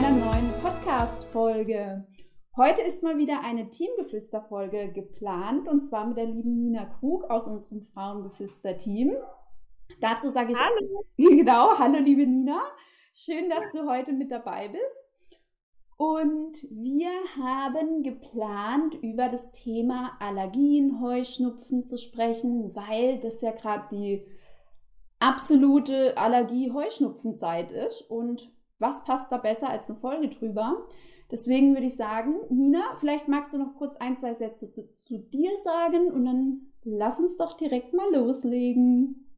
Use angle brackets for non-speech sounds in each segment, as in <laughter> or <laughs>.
Einer neuen Podcast-Folge. Heute ist mal wieder eine Teamgeflüster-Folge geplant und zwar mit der lieben Nina Krug aus unserem Frauengeflüster-Team. Dazu sage ich Hallo. <laughs> Genau, hallo liebe Nina. Schön, dass du heute mit dabei bist. Und wir haben geplant, über das Thema Allergien, Heuschnupfen zu sprechen, weil das ja gerade die absolute Allergie-Heuschnupfenzeit ist. Und was passt da besser als eine Folge drüber? Deswegen würde ich sagen, Nina, vielleicht magst du noch kurz ein, zwei Sätze zu, zu dir sagen und dann lass uns doch direkt mal loslegen.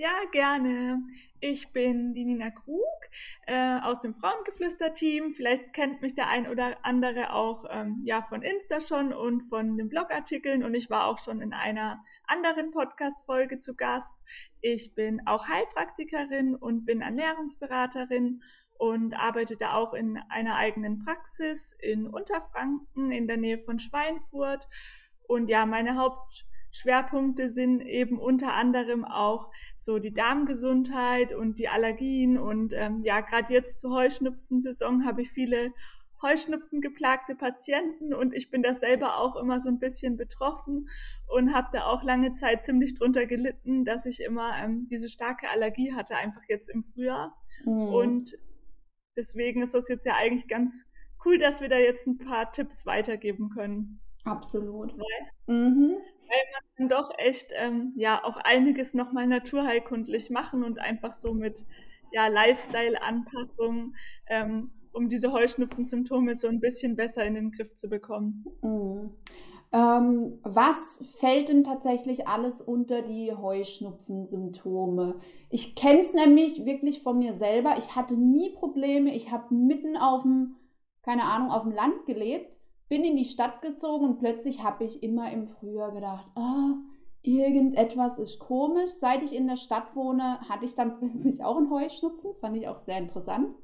Ja, gerne. Ich bin die Nina Krug äh, aus dem Frauengeflüster-Team. Vielleicht kennt mich der ein oder andere auch ähm, ja, von Insta schon und von den Blogartikeln. Und ich war auch schon in einer anderen Podcast-Folge zu Gast. Ich bin auch Heilpraktikerin und bin Ernährungsberaterin und arbeite da auch in einer eigenen Praxis in Unterfranken in der Nähe von Schweinfurt. Und ja, meine Haupt Schwerpunkte sind eben unter anderem auch so die Darmgesundheit und die Allergien. Und ähm, ja, gerade jetzt zur Heuschnupfensaison habe ich viele Heuschnupfen geplagte Patienten und ich bin da selber auch immer so ein bisschen betroffen und habe da auch lange Zeit ziemlich drunter gelitten, dass ich immer ähm, diese starke Allergie hatte, einfach jetzt im Frühjahr. Mhm. Und deswegen ist das jetzt ja eigentlich ganz cool, dass wir da jetzt ein paar Tipps weitergeben können. Absolut. Weil, mhm weil man dann doch echt ähm, ja auch einiges nochmal naturheilkundlich machen und einfach so mit ja, Lifestyle-Anpassungen, ähm, um diese Heuschnupfen-Symptome so ein bisschen besser in den Griff zu bekommen. Mhm. Ähm, was fällt denn tatsächlich alles unter die Heuschnupfen-Symptome? Ich kenne es nämlich wirklich von mir selber. Ich hatte nie Probleme. Ich habe mitten auf dem, keine Ahnung, auf dem Land gelebt bin in die Stadt gezogen und plötzlich habe ich immer im Frühjahr gedacht, ah, irgendetwas ist komisch. Seit ich in der Stadt wohne, hatte ich dann <laughs> plötzlich auch einen Heuschnupfen, fand ich auch sehr interessant.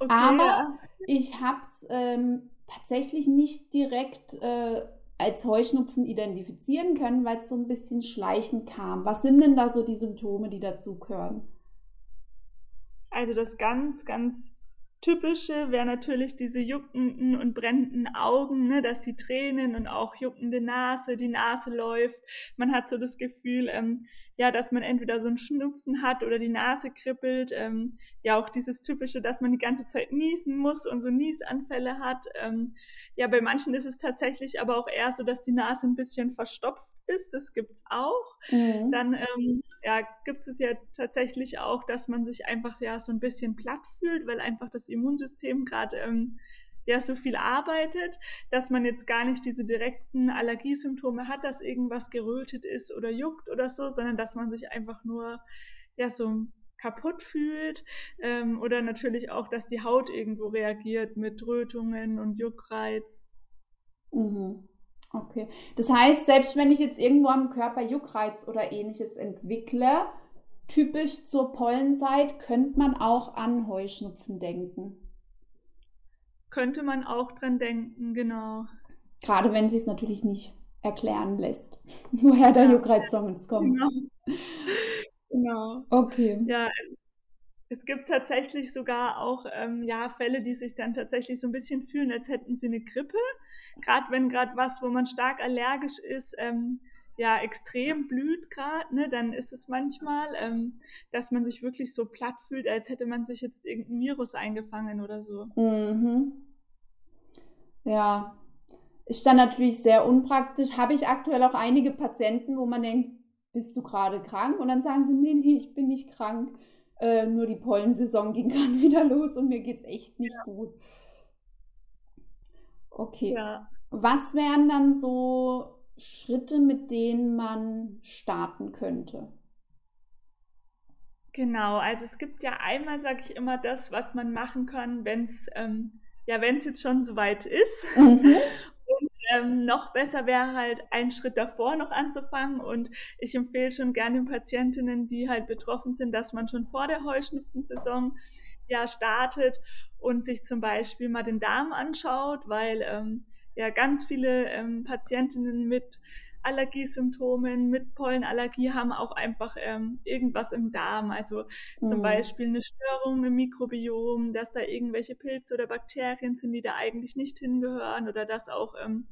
Okay, Aber ich habe es ähm, tatsächlich nicht direkt äh, als Heuschnupfen identifizieren können, weil es so ein bisschen schleichend kam. Was sind denn da so die Symptome, die dazugehören? Also das ganz, ganz Typische wäre natürlich diese juckenden und brennenden Augen, ne, dass die Tränen und auch juckende Nase, die Nase läuft. Man hat so das Gefühl, ähm, ja, dass man entweder so einen Schnupfen hat oder die Nase kribbelt. Ähm, ja, auch dieses Typische, dass man die ganze Zeit niesen muss und so Niesanfälle hat. Ähm, ja, bei manchen ist es tatsächlich aber auch eher so, dass die Nase ein bisschen verstopft ist, das gibt es auch. Mhm. Dann ähm, ja, gibt es ja tatsächlich auch, dass man sich einfach ja so ein bisschen platt fühlt, weil einfach das Immunsystem gerade ähm, ja so viel arbeitet, dass man jetzt gar nicht diese direkten Allergiesymptome hat, dass irgendwas gerötet ist oder juckt oder so, sondern dass man sich einfach nur ja so kaputt fühlt ähm, oder natürlich auch, dass die Haut irgendwo reagiert mit Rötungen und Juckreiz. Mhm. Okay. Das heißt, selbst wenn ich jetzt irgendwo am Körper Juckreiz oder ähnliches entwickle, typisch zur Pollenzeit, könnte man auch an Heuschnupfen denken. Könnte man auch dran denken, genau. Gerade wenn sich es natürlich nicht erklären lässt, <laughs> woher der ja. Juckreiz sonst kommt. Genau. genau. Okay. Ja, es gibt tatsächlich sogar auch ähm, ja, Fälle, die sich dann tatsächlich so ein bisschen fühlen, als hätten sie eine Grippe. Gerade wenn gerade was, wo man stark allergisch ist, ähm, ja, extrem blüht gerade, ne, dann ist es manchmal, ähm, dass man sich wirklich so platt fühlt, als hätte man sich jetzt irgendein Virus eingefangen oder so. Mhm. Ja, ist dann natürlich sehr unpraktisch. Habe ich aktuell auch einige Patienten, wo man denkt, bist du gerade krank? Und dann sagen sie, nee, nee, ich bin nicht krank. Äh, nur die Pollensaison ging <laughs> gerade wieder los und mir geht es echt nicht ja. gut. Okay. Ja. Was wären dann so Schritte, mit denen man starten könnte? Genau, also es gibt ja einmal, sage ich immer, das, was man machen kann, wenn es ähm, ja, wenn es jetzt schon soweit ist. Mhm. <laughs> Ähm, noch besser wäre halt einen Schritt davor noch anzufangen. Und ich empfehle schon gerne den Patientinnen, die halt betroffen sind, dass man schon vor der Heuschnupfensaison ja startet und sich zum Beispiel mal den Darm anschaut, weil ähm, ja ganz viele ähm, Patientinnen mit Allergiesymptomen, mit Pollenallergie haben auch einfach ähm, irgendwas im Darm. Also zum mhm. Beispiel eine Störung im Mikrobiom, dass da irgendwelche Pilze oder Bakterien sind, die da eigentlich nicht hingehören oder dass auch ähm,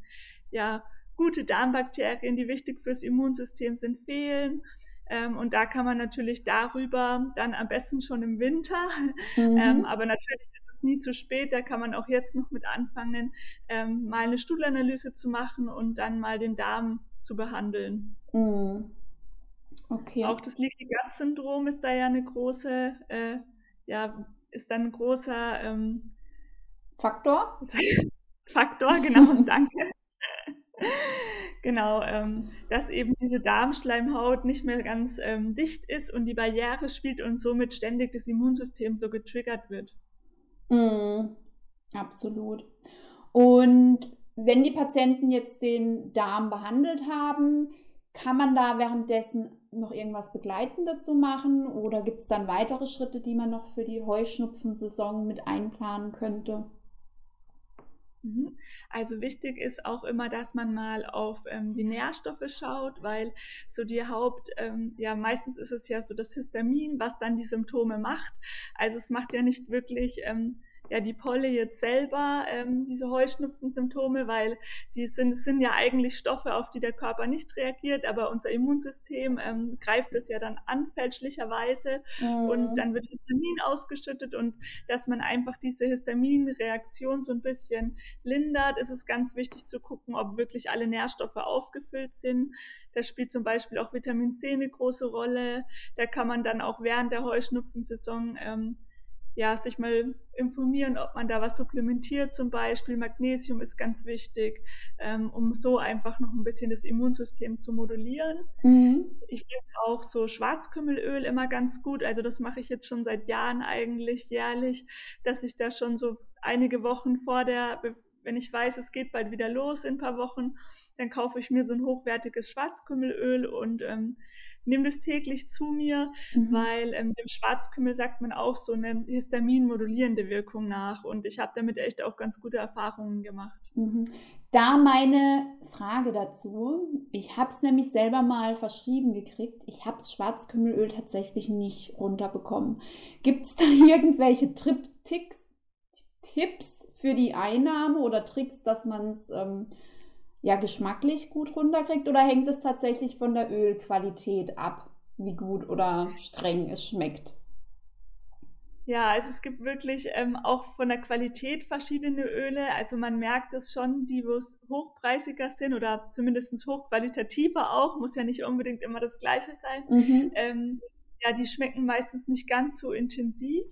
ja, gute Darmbakterien, die wichtig fürs Immunsystem sind, fehlen. Ähm, und da kann man natürlich darüber dann am besten schon im Winter, <laughs> mhm. ähm, aber natürlich ist es nie zu spät, da kann man auch jetzt noch mit anfangen, ähm, mal eine Stuhlanalyse zu machen und dann mal den Darm zu behandeln. Mhm. Okay. Auch das Leaky Gut Syndrom ist da ja eine große, äh, ja, ist dann ein großer ähm, Faktor. <laughs> Faktor, genau, <laughs> danke. <laughs> genau, ähm, dass eben diese Darmschleimhaut nicht mehr ganz ähm, dicht ist und die Barriere spielt und somit ständig das Immunsystem so getriggert wird. Mm, absolut. Und wenn die Patienten jetzt den Darm behandelt haben, kann man da währenddessen noch irgendwas begleitend dazu machen oder gibt es dann weitere Schritte, die man noch für die Heuschnupfensaison mit einplanen könnte? Mhm. Also wichtig ist auch immer, dass man mal auf ähm, die Nährstoffe schaut, weil so die Haupt, ähm, ja meistens ist es ja so das Histamin, was dann die Symptome macht. Also es macht ja nicht wirklich ähm, ja die Polle jetzt selber ähm, diese Heuschnupfensymptome, weil die sind, sind ja eigentlich Stoffe, auf die der Körper nicht reagiert, aber unser Immunsystem ähm, greift es ja dann an fälschlicherweise mhm. und dann wird Histamin ausgeschüttet und dass man einfach diese Histaminreaktion so ein bisschen lindert, ist es ganz wichtig zu gucken, ob wirklich alle Nährstoffe aufgefüllt sind. Da spielt zum Beispiel auch Vitamin C eine große Rolle. Da kann man dann auch während der Heuschnupfensaison ähm, ja, sich mal informieren, ob man da was supplementiert, zum Beispiel Magnesium ist ganz wichtig, ähm, um so einfach noch ein bisschen das Immunsystem zu modulieren. Mhm. Ich finde auch so Schwarzkümmelöl immer ganz gut, also das mache ich jetzt schon seit Jahren eigentlich jährlich, dass ich da schon so einige Wochen vor der, wenn ich weiß, es geht bald wieder los in ein paar Wochen, dann kaufe ich mir so ein hochwertiges Schwarzkümmelöl und ähm, nehme das täglich zu mir, mhm. weil ähm, dem Schwarzkümmel sagt man auch so eine histaminmodulierende Wirkung nach und ich habe damit echt auch ganz gute Erfahrungen gemacht. Mhm. Da meine Frage dazu. Ich habe es nämlich selber mal verschrieben gekriegt. Ich habe das Schwarzkümmelöl tatsächlich nicht runterbekommen. Gibt es da <laughs> irgendwelche Trip-Ticks, Tipps für die Einnahme oder Tricks, dass man es ähm, ja geschmacklich gut runterkriegt oder hängt es tatsächlich von der Ölqualität ab, wie gut oder streng es schmeckt? Ja, also es gibt wirklich ähm, auch von der Qualität verschiedene Öle. Also man merkt es schon, die wo es hochpreisiger sind oder zumindest hochqualitativer auch, muss ja nicht unbedingt immer das gleiche sein. Mhm. Ähm, ja, die schmecken meistens nicht ganz so intensiv.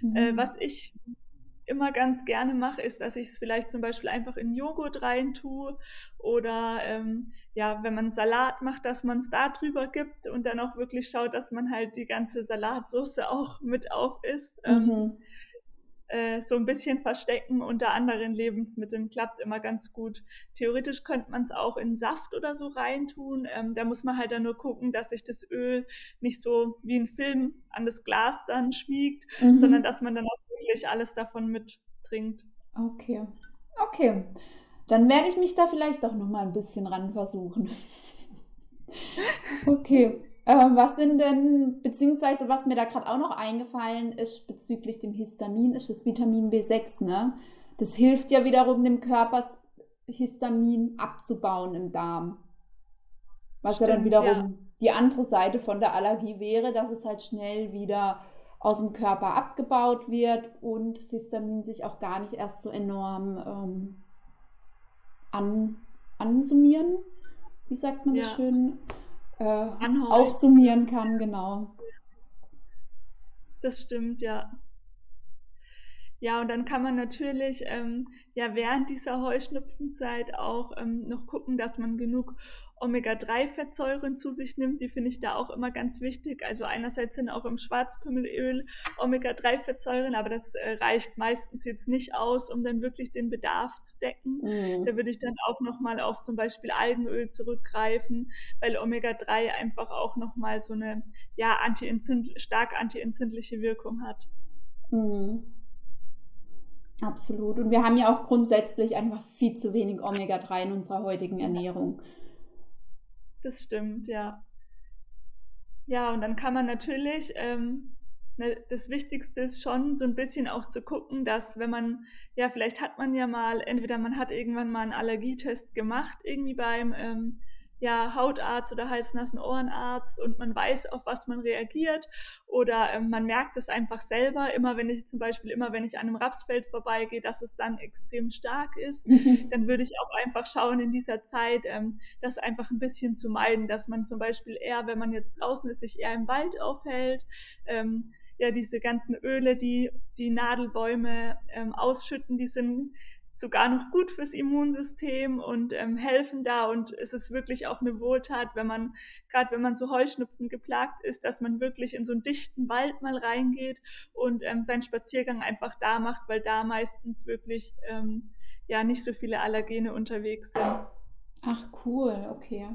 Mhm. Äh, was ich immer ganz gerne mache, ist, dass ich es vielleicht zum Beispiel einfach in Joghurt rein tue oder ähm, ja, wenn man Salat macht, dass man es da drüber gibt und dann auch wirklich schaut, dass man halt die ganze Salatsauce <laughs> auch mit auf isst. Ähm, mhm. Äh, so ein bisschen verstecken unter anderen Lebensmitteln klappt immer ganz gut. Theoretisch könnte man es auch in Saft oder so reintun. Ähm, da muss man halt dann nur gucken, dass sich das Öl nicht so wie ein Film an das Glas dann schmiegt, mhm. sondern dass man dann auch wirklich alles davon mittrinkt. Okay. Okay. Dann werde ich mich da vielleicht auch noch mal ein bisschen ran versuchen. <laughs> okay. Äh, was sind denn, beziehungsweise was mir da gerade auch noch eingefallen ist bezüglich dem Histamin, ist das Vitamin B6, ne? Das hilft ja wiederum dem Körper, Histamin abzubauen im Darm. Was Stimmt, ja dann wiederum ja. die andere Seite von der Allergie wäre, dass es halt schnell wieder aus dem Körper abgebaut wird und Histamin sich auch gar nicht erst so enorm ähm, an, ansummieren. Wie sagt man ja. das schön? Äh, aufsummieren kann, genau. Das stimmt, ja. Ja, und dann kann man natürlich ähm, ja während dieser Heuschnupfenzeit auch ähm, noch gucken, dass man genug Omega-3-Fettsäuren zu sich nimmt. Die finde ich da auch immer ganz wichtig. Also einerseits sind auch im Schwarzkümmelöl Omega-3-Fettsäuren, aber das äh, reicht meistens jetzt nicht aus, um dann wirklich den Bedarf zu decken. Mhm. Da würde ich dann auch nochmal auf zum Beispiel Algenöl zurückgreifen, weil Omega-3 einfach auch nochmal so eine ja, anti stark antientzündliche Wirkung hat. Mhm. Absolut. Und wir haben ja auch grundsätzlich einfach viel zu wenig Omega-3 in unserer heutigen Ernährung. Das stimmt, ja. Ja, und dann kann man natürlich, ähm, ne, das Wichtigste ist schon so ein bisschen auch zu gucken, dass wenn man, ja, vielleicht hat man ja mal, entweder man hat irgendwann mal einen Allergietest gemacht, irgendwie beim ähm, ja, Hautarzt oder Hals-Nasen-Ohrenarzt und man weiß, auf was man reagiert. Oder ähm, man merkt es einfach selber, immer wenn ich zum Beispiel, immer wenn ich an einem Rapsfeld vorbeigehe, dass es dann extrem stark ist, dann würde ich auch einfach schauen in dieser Zeit, ähm, das einfach ein bisschen zu meiden, dass man zum Beispiel eher, wenn man jetzt draußen ist, sich eher im Wald aufhält, ähm, ja, diese ganzen Öle, die die Nadelbäume ähm, ausschütten, die sind sogar noch gut fürs Immunsystem und ähm, helfen da. Und es ist wirklich auch eine Wohltat, wenn man, gerade wenn man so Heuschnupfen geplagt ist, dass man wirklich in so einen dichten Wald mal reingeht und ähm, seinen Spaziergang einfach da macht, weil da meistens wirklich ähm, ja nicht so viele Allergene unterwegs sind. Ach cool, okay.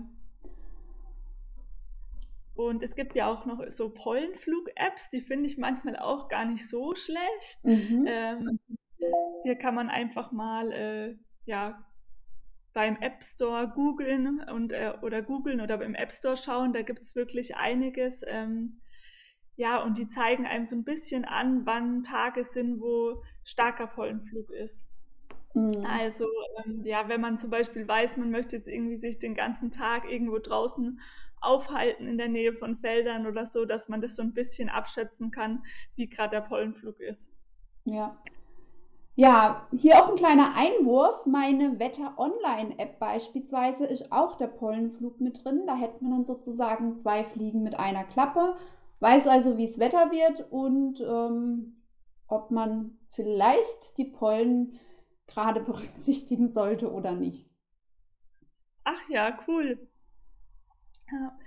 Und es gibt ja auch noch so Pollenflug-Apps, die finde ich manchmal auch gar nicht so schlecht. Mhm. Ähm, hier kann man einfach mal äh, ja, beim App Store googeln und äh, oder googeln oder beim App Store schauen. Da gibt es wirklich einiges. Ähm, ja, und die zeigen einem so ein bisschen an, wann Tage sind, wo starker Pollenflug ist. Mhm. Also, ähm, ja, wenn man zum Beispiel weiß, man möchte jetzt irgendwie sich den ganzen Tag irgendwo draußen aufhalten in der Nähe von Feldern oder so, dass man das so ein bisschen abschätzen kann, wie gerade der Pollenflug ist. Ja, ja, hier auch ein kleiner Einwurf. Meine Wetter Online-App beispielsweise ist auch der Pollenflug mit drin. Da hätte man dann sozusagen zwei Fliegen mit einer Klappe. Weiß also, wie es Wetter wird und ähm, ob man vielleicht die Pollen gerade <laughs> berücksichtigen sollte oder nicht. Ach ja, cool. Ja.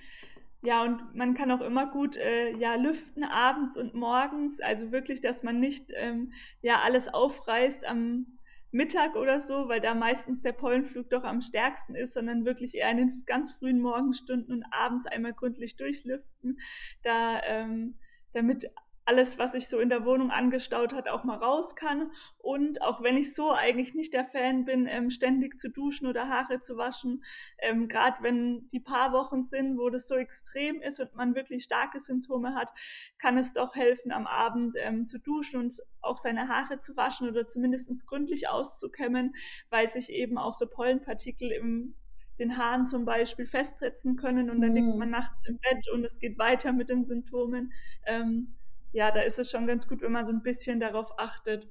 Ja, und man kann auch immer gut äh, ja, lüften abends und morgens. Also wirklich, dass man nicht ähm, ja, alles aufreißt am Mittag oder so, weil da meistens der Pollenflug doch am stärksten ist, sondern wirklich eher in den ganz frühen Morgenstunden und abends einmal gründlich durchlüften, da, ähm, damit alles, was sich so in der Wohnung angestaut hat, auch mal raus kann. Und auch wenn ich so eigentlich nicht der Fan bin, ähm, ständig zu duschen oder Haare zu waschen, ähm, gerade wenn die paar Wochen sind, wo das so extrem ist und man wirklich starke Symptome hat, kann es doch helfen, am Abend ähm, zu duschen und auch seine Haare zu waschen oder zumindest gründlich auszukämmen, weil sich eben auch so Pollenpartikel im den Haaren zum Beispiel festsetzen können und dann mhm. liegt man nachts im Bett und es geht weiter mit den Symptomen. Ähm, ja, da ist es schon ganz gut, wenn man so ein bisschen darauf achtet.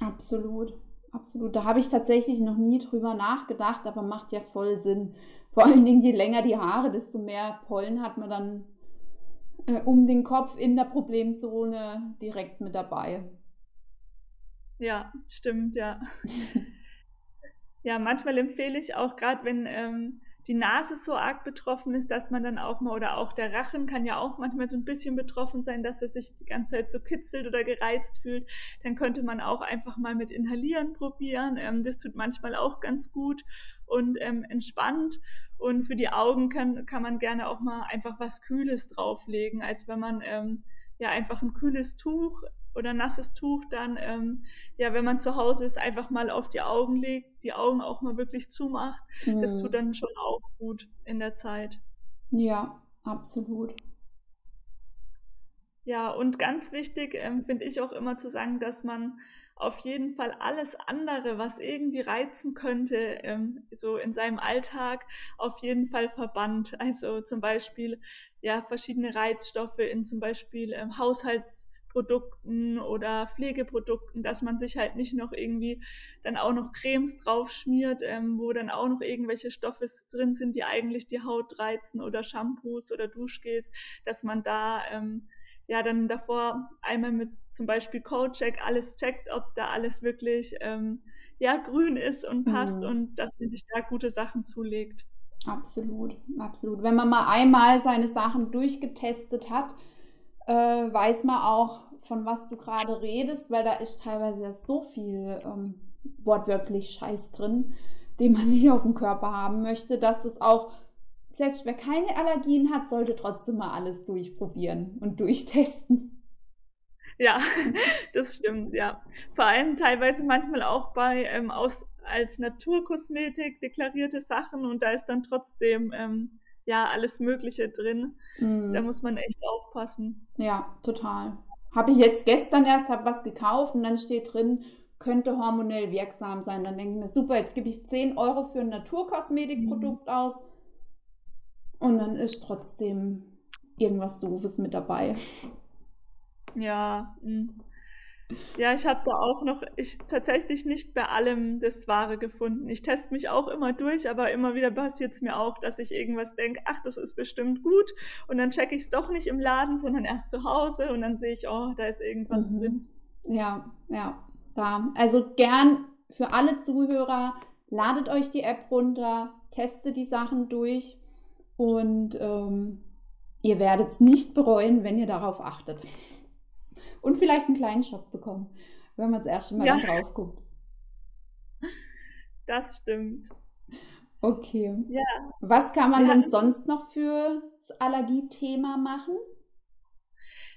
Absolut, absolut. Da habe ich tatsächlich noch nie drüber nachgedacht, aber macht ja voll Sinn. Vor allen Dingen, je länger die Haare, desto mehr Pollen hat man dann äh, um den Kopf in der Problemzone direkt mit dabei. Ja, stimmt, ja. <laughs> ja, manchmal empfehle ich auch, gerade wenn ähm, die Nase so arg betroffen ist, dass man dann auch mal, oder auch der Rachen kann ja auch manchmal so ein bisschen betroffen sein, dass er sich die ganze Zeit so kitzelt oder gereizt fühlt, dann könnte man auch einfach mal mit Inhalieren probieren. Ähm, das tut manchmal auch ganz gut und ähm, entspannt. Und für die Augen kann, kann man gerne auch mal einfach was Kühles drauflegen, als wenn man ähm, ja einfach ein kühles Tuch oder nasses Tuch dann, ähm, ja, wenn man zu Hause ist, einfach mal auf die Augen legt, die Augen auch mal wirklich zumacht. Mhm. Das tut dann schon auch gut in der Zeit. Ja, absolut. Ja, und ganz wichtig ähm, finde ich auch immer zu sagen, dass man auf jeden Fall alles andere, was irgendwie reizen könnte, ähm, so in seinem Alltag auf jeden Fall verbannt. Also zum Beispiel ja verschiedene Reizstoffe in zum Beispiel ähm, Haushalts Produkten oder Pflegeprodukten, dass man sich halt nicht noch irgendwie dann auch noch Cremes drauf schmiert, ähm, wo dann auch noch irgendwelche Stoffe drin sind, die eigentlich die Haut reizen oder Shampoos oder Duschgels, dass man da ähm, ja dann davor einmal mit zum Beispiel Codecheck alles checkt, ob da alles wirklich ähm, ja grün ist und passt mhm. und dass man sich da gute Sachen zulegt. Absolut, absolut. Wenn man mal einmal seine Sachen durchgetestet hat, äh, weiß man auch, von was du gerade redest, weil da ist teilweise so viel ähm, wortwörtlich Scheiß drin, den man <laughs> nicht auf dem Körper haben möchte, dass es auch, selbst wer keine Allergien hat, sollte trotzdem mal alles durchprobieren und durchtesten. Ja, <laughs> das stimmt, ja. Vor allem teilweise manchmal auch bei ähm, aus, als Naturkosmetik deklarierte Sachen und da ist dann trotzdem ähm, ja alles Mögliche drin. Mm. Da muss man echt aufpassen. Ja, total. Habe ich jetzt gestern erst hab was gekauft und dann steht drin, könnte hormonell wirksam sein. Dann denke ich mir, super, jetzt gebe ich 10 Euro für ein Naturkosmetikprodukt mhm. aus und dann ist trotzdem irgendwas Doofes mit dabei. Ja, mh. Ja, ich habe da auch noch, ich tatsächlich nicht bei allem das Wahre gefunden. Ich teste mich auch immer durch, aber immer wieder passiert es mir auch, dass ich irgendwas denke, ach, das ist bestimmt gut. Und dann checke ich es doch nicht im Laden, sondern erst zu Hause und dann sehe ich, oh, da ist irgendwas mhm. drin. Ja, ja, da. Also gern für alle Zuhörer, ladet euch die App runter, testet die Sachen durch und ähm, ihr werdet es nicht bereuen, wenn ihr darauf achtet. Und vielleicht einen kleinen Schock bekommen, wenn man das erste Mal ja. drauf guckt. Das stimmt. Okay. Ja. Was kann man ja. denn sonst noch für das Allergiethema machen?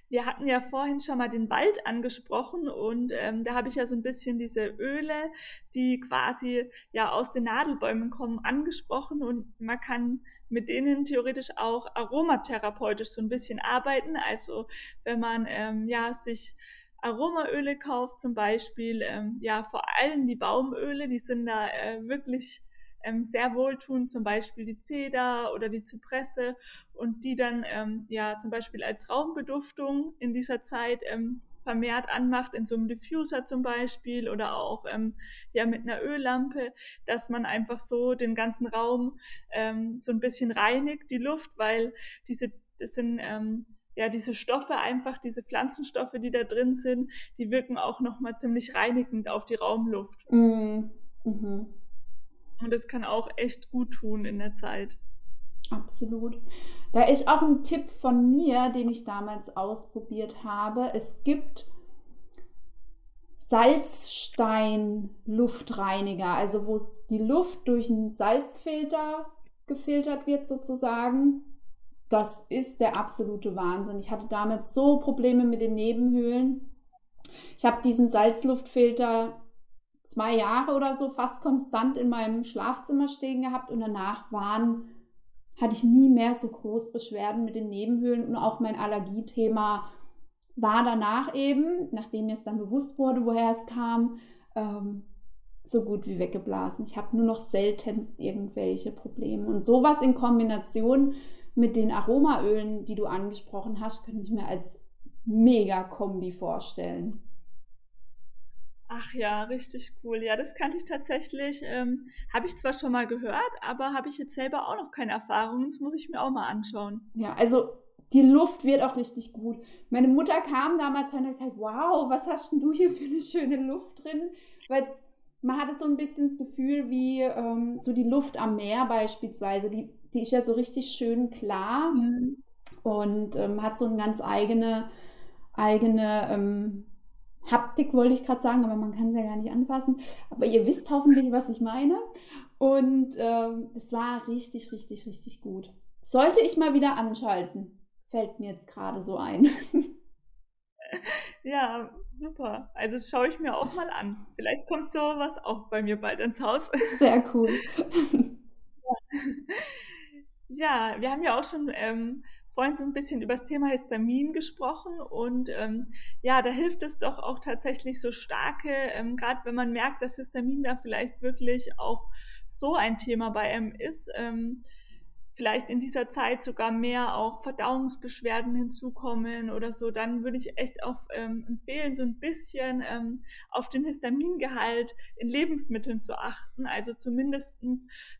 Wir hatten ja vorhin schon mal den Wald angesprochen und ähm, da habe ich ja so ein bisschen diese Öle, die quasi ja aus den Nadelbäumen kommen, angesprochen und man kann mit denen theoretisch auch aromatherapeutisch so ein bisschen arbeiten. Also wenn man ähm, ja sich Aromaöle kauft, zum Beispiel, ähm, ja vor allem die Baumöle, die sind da äh, wirklich ähm, sehr wohltun, zum Beispiel die Zeder oder die Zypresse und die dann ähm, ja zum Beispiel als Raumbeduftung in dieser Zeit ähm, vermehrt anmacht, in so einem Diffuser zum Beispiel oder auch ähm, ja mit einer Öllampe, dass man einfach so den ganzen Raum ähm, so ein bisschen reinigt, die Luft, weil diese, das sind ähm, ja, diese Stoffe einfach, diese Pflanzenstoffe, die da drin sind, die wirken auch nochmal ziemlich reinigend auf die Raumluft. Mm, mhm. Und das kann auch echt gut tun in der Zeit. Absolut. Da ist auch ein Tipp von mir, den ich damals ausprobiert habe. Es gibt Salzstein-Luftreiniger, also wo die Luft durch einen Salzfilter gefiltert wird sozusagen. Das ist der absolute Wahnsinn. Ich hatte damals so Probleme mit den Nebenhöhlen. Ich habe diesen Salzluftfilter zwei Jahre oder so fast konstant in meinem Schlafzimmer stehen gehabt und danach waren, hatte ich nie mehr so groß Beschwerden mit den Nebenhöhlen und auch mein Allergiethema war danach eben, nachdem mir es dann bewusst wurde, woher es kam, ähm, so gut wie weggeblasen. Ich habe nur noch seltenst irgendwelche Probleme. Und sowas in Kombination mit den Aromaölen, die du angesprochen hast, könnte ich mir als Mega-Kombi vorstellen. Ach ja, richtig cool. Ja, das kannte ich tatsächlich. Ähm, habe ich zwar schon mal gehört, aber habe ich jetzt selber auch noch keine Erfahrung. Das muss ich mir auch mal anschauen. Ja, also die Luft wird auch richtig gut. Meine Mutter kam damals und hat gesagt, wow, was hast denn du hier für eine schöne Luft drin? Weil man hatte so ein bisschen das Gefühl wie ähm, so die Luft am Meer beispielsweise. Die, die ist ja so richtig schön klar mhm. und ähm, hat so eine ganz eigene, eigene ähm, Haptik wollte ich gerade sagen, aber man kann es ja gar nicht anfassen. Aber ihr wisst hoffentlich, was ich meine. Und ähm, es war richtig, richtig, richtig gut. Sollte ich mal wieder anschalten, fällt mir jetzt gerade so ein. Ja, super. Also schaue ich mir auch mal an. Vielleicht kommt sowas auch bei mir bald ins Haus. Sehr cool. <laughs> Ja, wir haben ja auch schon ähm, vorhin so ein bisschen über das Thema Histamin gesprochen und ähm, ja, da hilft es doch auch tatsächlich so starke, ähm, gerade wenn man merkt, dass Histamin da vielleicht wirklich auch so ein Thema bei einem ist, ähm, vielleicht in dieser Zeit sogar mehr auch Verdauungsbeschwerden hinzukommen oder so, dann würde ich echt auch ähm, empfehlen, so ein bisschen ähm, auf den Histamingehalt in Lebensmitteln zu achten. Also zumindest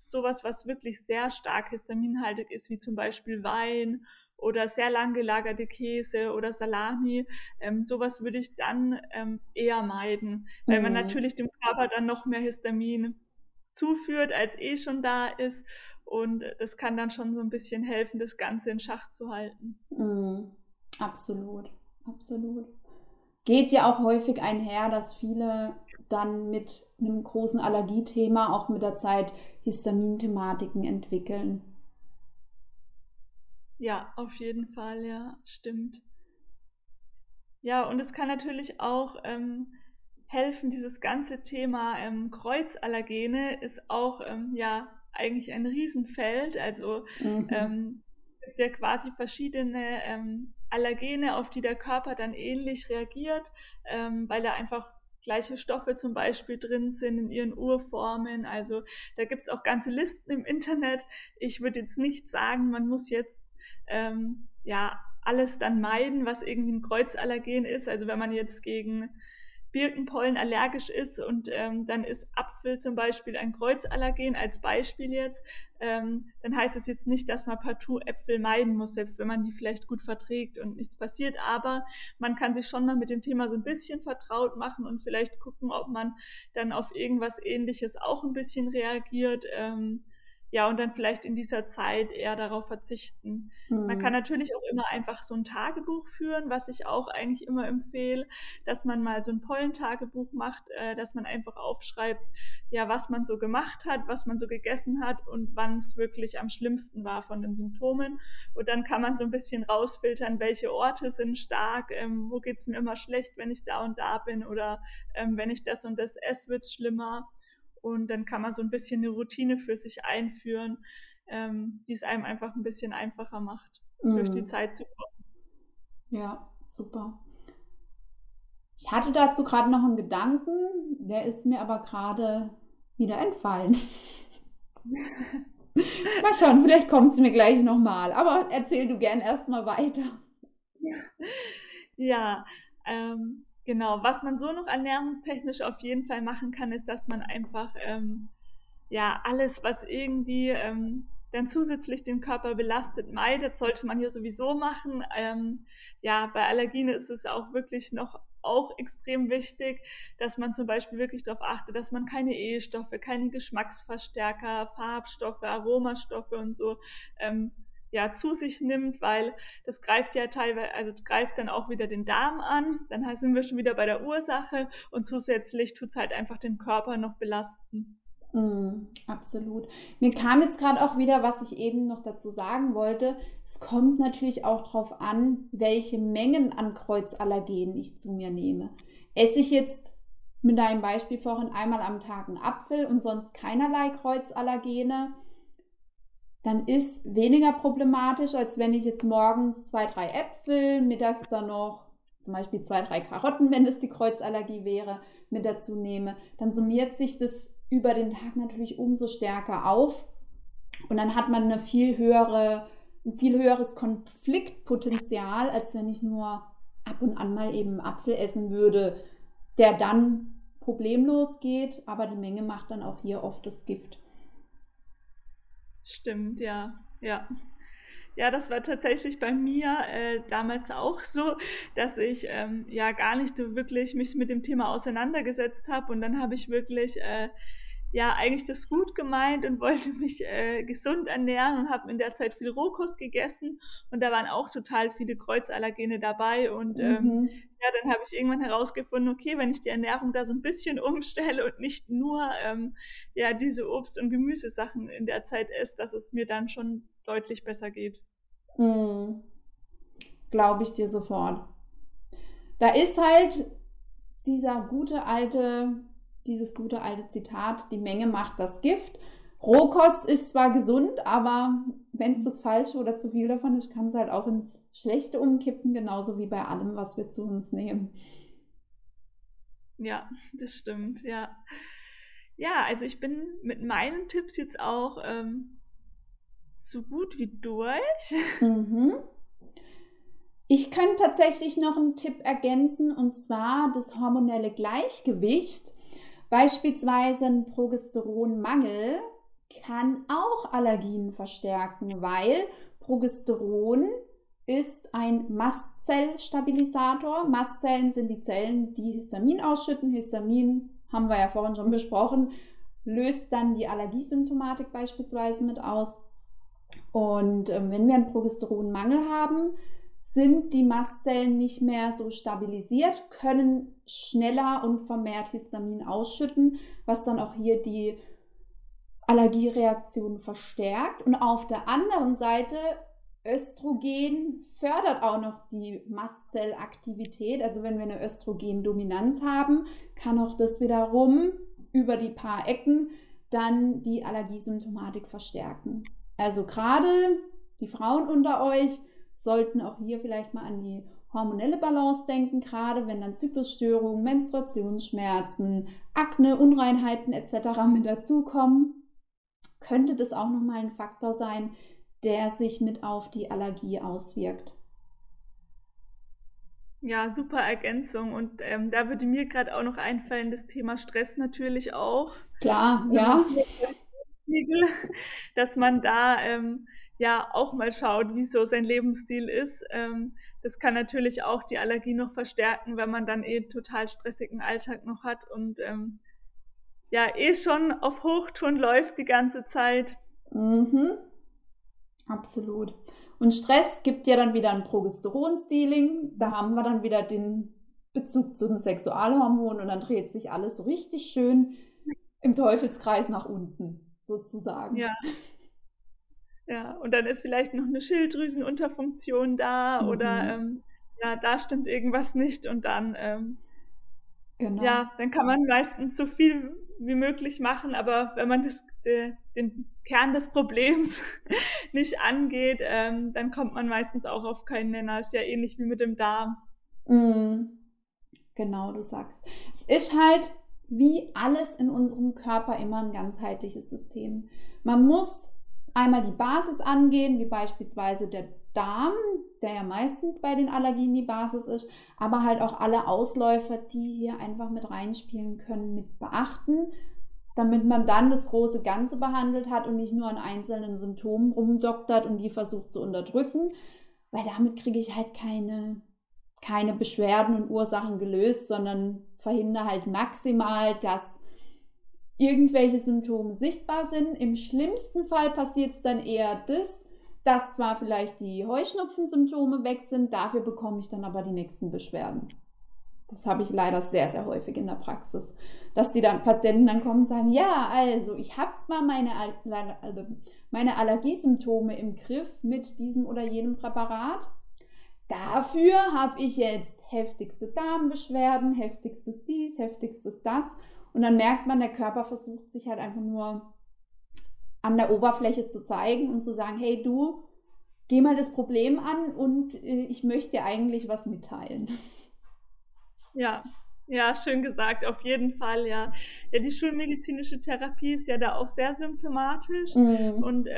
sowas, was wirklich sehr stark histaminhaltig ist, wie zum Beispiel Wein oder sehr lang gelagerte Käse oder Salami. Ähm, sowas würde ich dann ähm, eher meiden, weil mhm. man natürlich dem Körper dann noch mehr Histamin zuführt, als eh schon da ist. Und das kann dann schon so ein bisschen helfen, das Ganze in Schach zu halten. Mm, absolut, absolut. Geht ja auch häufig einher, dass viele dann mit einem großen Allergiethema auch mit der Zeit Histaminthematiken entwickeln. Ja, auf jeden Fall, ja, stimmt. Ja, und es kann natürlich auch ähm, helfen, dieses ganze Thema ähm, Kreuzallergene ist auch ähm, ja eigentlich ein Riesenfeld. Also mhm. ähm, gibt ja quasi verschiedene ähm, Allergene, auf die der Körper dann ähnlich reagiert, ähm, weil da einfach gleiche Stoffe zum Beispiel drin sind in ihren Urformen. Also da gibt es auch ganze Listen im Internet. Ich würde jetzt nicht sagen, man muss jetzt ähm, ja alles dann meiden, was irgendwie ein Kreuzallergen ist. Also wenn man jetzt gegen Birkenpollen allergisch ist und ähm, dann ist Apfel zum Beispiel ein Kreuzallergen als Beispiel jetzt, ähm, dann heißt es jetzt nicht, dass man partout Äpfel meiden muss, selbst wenn man die vielleicht gut verträgt und nichts passiert. Aber man kann sich schon mal mit dem Thema so ein bisschen vertraut machen und vielleicht gucken, ob man dann auf irgendwas Ähnliches auch ein bisschen reagiert. Ähm, ja, und dann vielleicht in dieser Zeit eher darauf verzichten. Mhm. Man kann mhm. natürlich auch immer einfach so ein Tagebuch führen, was ich auch eigentlich immer empfehle, dass man mal so ein Pollentagebuch macht, äh, dass man einfach aufschreibt, ja, was man so gemacht hat, was man so gegessen hat und wann es wirklich am schlimmsten war von den Symptomen. Und dann kann man so ein bisschen rausfiltern, welche Orte sind stark, ähm, wo geht es mir immer schlecht, wenn ich da und da bin oder ähm, wenn ich das und das esse, wird es schlimmer. Und dann kann man so ein bisschen eine Routine für sich einführen, ähm, die es einem einfach ein bisschen einfacher macht, mhm. durch die mhm. Zeit zu kommen. Ja, super. Ich hatte dazu gerade noch einen Gedanken, der ist mir aber gerade wieder entfallen. <laughs> mal schauen, vielleicht kommt es mir gleich nochmal. Aber erzähl du gern erstmal weiter. Ja, ähm, Genau, was man so noch ernährungstechnisch auf jeden Fall machen kann, ist, dass man einfach ähm, ja alles, was irgendwie ähm, dann zusätzlich den Körper belastet, meidet, sollte man hier sowieso machen. Ähm, ja, bei Allergien ist es auch wirklich noch auch extrem wichtig, dass man zum Beispiel wirklich darauf achtet, dass man keine E-Stoffe, keine Geschmacksverstärker, Farbstoffe, Aromastoffe und so ähm, ja, zu sich nimmt, weil das greift ja teilweise, also greift dann auch wieder den Darm an, dann sind wir schon wieder bei der Ursache und zusätzlich tut es halt einfach den Körper noch belasten. Mm, absolut. Mir kam jetzt gerade auch wieder, was ich eben noch dazu sagen wollte. Es kommt natürlich auch darauf an, welche Mengen an Kreuzallergenen ich zu mir nehme. Esse ich jetzt mit deinem Beispiel vorhin einmal am Tag einen Apfel und sonst keinerlei Kreuzallergene, dann ist weniger problematisch, als wenn ich jetzt morgens zwei, drei Äpfel, mittags dann noch zum Beispiel zwei, drei Karotten, wenn das die Kreuzallergie wäre, mit dazu nehme. Dann summiert sich das über den Tag natürlich umso stärker auf und dann hat man eine viel höhere, ein viel höheres Konfliktpotenzial, als wenn ich nur ab und an mal eben Apfel essen würde, der dann problemlos geht, aber die Menge macht dann auch hier oft das Gift. Stimmt, ja, ja. Ja, das war tatsächlich bei mir äh, damals auch so, dass ich ähm, ja gar nicht wirklich mich mit dem Thema auseinandergesetzt habe und dann habe ich wirklich äh, ja eigentlich das gut gemeint und wollte mich äh, gesund ernähren und habe in der Zeit viel Rohkost gegessen und da waren auch total viele Kreuzallergene dabei und ähm, mhm. ja, dann habe ich irgendwann herausgefunden, okay, wenn ich die Ernährung da so ein bisschen <laughs> umstelle und nicht nur ähm, ja diese Obst- und Gemüsesachen in der Zeit esse, dass es mir dann schon deutlich besser geht. Mhm. Glaube ich dir sofort. Da ist halt dieser gute alte dieses gute alte Zitat, die Menge macht das Gift. Rohkost ist zwar gesund, aber wenn es das Falsche oder zu viel davon ist, kann es halt auch ins Schlechte umkippen, genauso wie bei allem, was wir zu uns nehmen. Ja, das stimmt, ja. Ja, also ich bin mit meinen Tipps jetzt auch ähm, so gut wie durch. Mhm. Ich könnte tatsächlich noch einen Tipp ergänzen und zwar das hormonelle Gleichgewicht. Beispielsweise ein Progesteronmangel kann auch Allergien verstärken, weil Progesteron ist ein Mastzellstabilisator. Mastzellen sind die Zellen, die Histamin ausschütten. Histamin, haben wir ja vorhin schon besprochen, löst dann die Allergiesymptomatik beispielsweise mit aus. Und äh, wenn wir einen Progesteronmangel haben, sind die Mastzellen nicht mehr so stabilisiert, können schneller und vermehrt Histamin ausschütten, was dann auch hier die Allergiereaktion verstärkt. Und auf der anderen Seite, Östrogen fördert auch noch die Mastzellaktivität. Also wenn wir eine Östrogendominanz haben, kann auch das wiederum über die paar Ecken dann die Allergiesymptomatik verstärken. Also gerade die Frauen unter euch sollten auch hier vielleicht mal an die hormonelle Balance denken, gerade wenn dann Zyklusstörungen, Menstruationsschmerzen, Akne, Unreinheiten etc. mit dazukommen, könnte das auch nochmal ein Faktor sein, der sich mit auf die Allergie auswirkt. Ja, super Ergänzung. Und ähm, da würde mir gerade auch noch einfallen, das Thema Stress natürlich auch. Klar, ja. Dass man da ähm, ja auch mal schaut, wie so sein Lebensstil ist. Ähm, das kann natürlich auch die Allergie noch verstärken, wenn man dann eh total stressigen Alltag noch hat und ähm, ja eh schon auf Hochtouren läuft die ganze Zeit. Mhm. Absolut. Und Stress gibt ja dann wieder ein Progesteronstealing. Da haben wir dann wieder den Bezug zu den Sexualhormonen und dann dreht sich alles so richtig schön im Teufelskreis nach unten, sozusagen. Ja. Ja, und dann ist vielleicht noch eine Schilddrüsenunterfunktion da mhm. oder ähm, ja, da stimmt irgendwas nicht und dann ähm, genau. ja, dann kann man meistens so viel wie möglich machen, aber wenn man das, äh, den Kern des Problems <laughs> nicht angeht, ähm, dann kommt man meistens auch auf keinen Nenner. Ist ja ähnlich wie mit dem Darm. Mhm. Genau, du sagst. Es ist halt wie alles in unserem Körper immer ein ganzheitliches System. Man muss einmal die Basis angehen, wie beispielsweise der Darm, der ja meistens bei den Allergien die Basis ist, aber halt auch alle Ausläufer, die hier einfach mit reinspielen können, mit beachten, damit man dann das große Ganze behandelt hat und nicht nur an einzelnen Symptomen rumdoktert und die versucht zu unterdrücken, weil damit kriege ich halt keine, keine Beschwerden und Ursachen gelöst, sondern verhindere halt maximal, dass irgendwelche Symptome sichtbar sind. Im schlimmsten Fall passiert es dann eher das, dass zwar vielleicht die Heuschnupfensymptome weg sind, dafür bekomme ich dann aber die nächsten Beschwerden. Das habe ich leider sehr, sehr häufig in der Praxis, dass die dann Patienten dann kommen und sagen, ja, also ich habe zwar meine, meine Allergiesymptome im Griff mit diesem oder jenem Präparat, dafür habe ich jetzt heftigste Darmbeschwerden, heftigstes dies, heftigstes das und dann merkt man, der Körper versucht sich halt einfach nur an der Oberfläche zu zeigen und zu sagen, hey du, geh mal das Problem an und äh, ich möchte eigentlich was mitteilen. Ja, ja, schön gesagt, auf jeden Fall, ja. Ja, die schulmedizinische Therapie ist ja da auch sehr symptomatisch mhm. und ähm,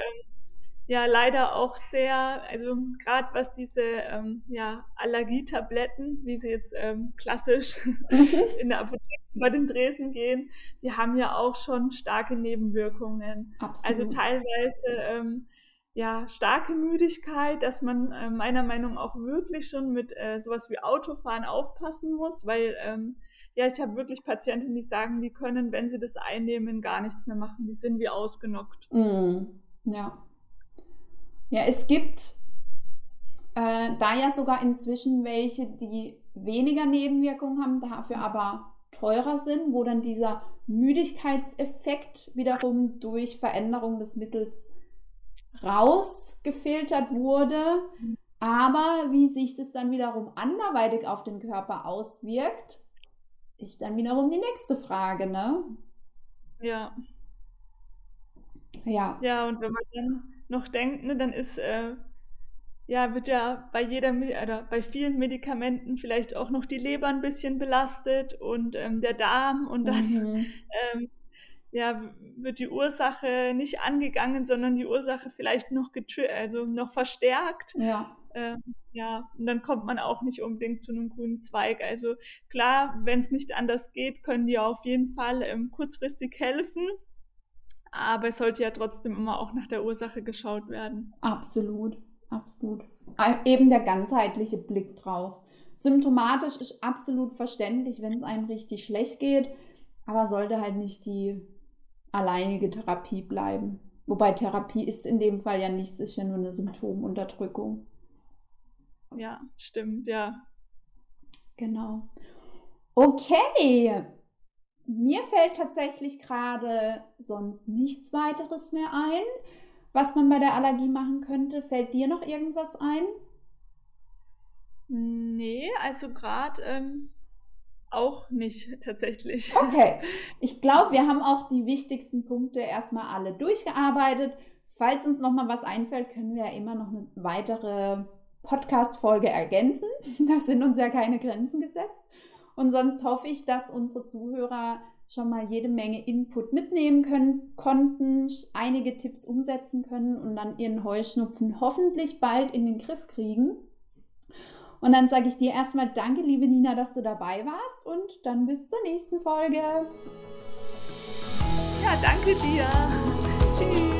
ja leider auch sehr, also gerade was diese ähm, ja, Allergietabletten, wie sie jetzt ähm, klassisch mhm. in der Apotheke bei den Dresen gehen, die haben ja auch schon starke Nebenwirkungen. Absolut. Also teilweise ähm, ja starke Müdigkeit, dass man äh, meiner Meinung nach auch wirklich schon mit äh, sowas wie Autofahren aufpassen muss, weil ähm, ja, ich habe wirklich Patienten, die sagen, die können, wenn sie das einnehmen, gar nichts mehr machen. Die sind wie ausgenockt. Mm, ja. Ja, es gibt äh, da ja sogar inzwischen welche, die weniger Nebenwirkungen haben, dafür aber teurer sind, wo dann dieser Müdigkeitseffekt wiederum durch Veränderung des Mittels rausgefiltert wurde. Aber wie sich das dann wiederum anderweitig auf den Körper auswirkt, ist dann wiederum die nächste Frage, ne? Ja. Ja. Ja, und wenn man dann noch denkt, ne, dann ist, äh, ja, wird ja bei jeder oder bei vielen Medikamenten vielleicht auch noch die Leber ein bisschen belastet und ähm, der Darm und dann mhm. <laughs> ähm, ja, wird die Ursache nicht angegangen, sondern die Ursache vielleicht noch also noch verstärkt. Ja. Ähm, ja, und dann kommt man auch nicht unbedingt zu einem grünen Zweig. Also klar, wenn es nicht anders geht, können die auf jeden Fall ähm, kurzfristig helfen. Aber es sollte ja trotzdem immer auch nach der Ursache geschaut werden. Absolut, absolut. Eben der ganzheitliche Blick drauf. Symptomatisch ist absolut verständlich, wenn es einem richtig schlecht geht, aber sollte halt nicht die alleinige Therapie bleiben. Wobei Therapie ist in dem Fall ja nichts, ist ja nur eine Symptomunterdrückung. Ja, stimmt, ja. Genau. Okay. Mir fällt tatsächlich gerade sonst nichts weiteres mehr ein, was man bei der Allergie machen könnte. Fällt dir noch irgendwas ein? Nee, also gerade ähm, auch nicht <laughs> tatsächlich. Okay, <laughs> ich glaube, wir haben auch die wichtigsten Punkte erstmal alle durchgearbeitet. Falls uns noch mal was einfällt, können wir ja immer noch eine weitere Podcast-Folge ergänzen. <laughs> Da sind uns ja keine Grenzen gesetzt. Und sonst hoffe ich, dass unsere Zuhörer schon mal jede Menge Input mitnehmen können, konnten, einige Tipps umsetzen können und dann ihren Heuschnupfen hoffentlich bald in den Griff kriegen. Und dann sage ich dir erstmal danke, liebe Nina, dass du dabei warst und dann bis zur nächsten Folge. Ja, danke dir. <laughs> Tschüss.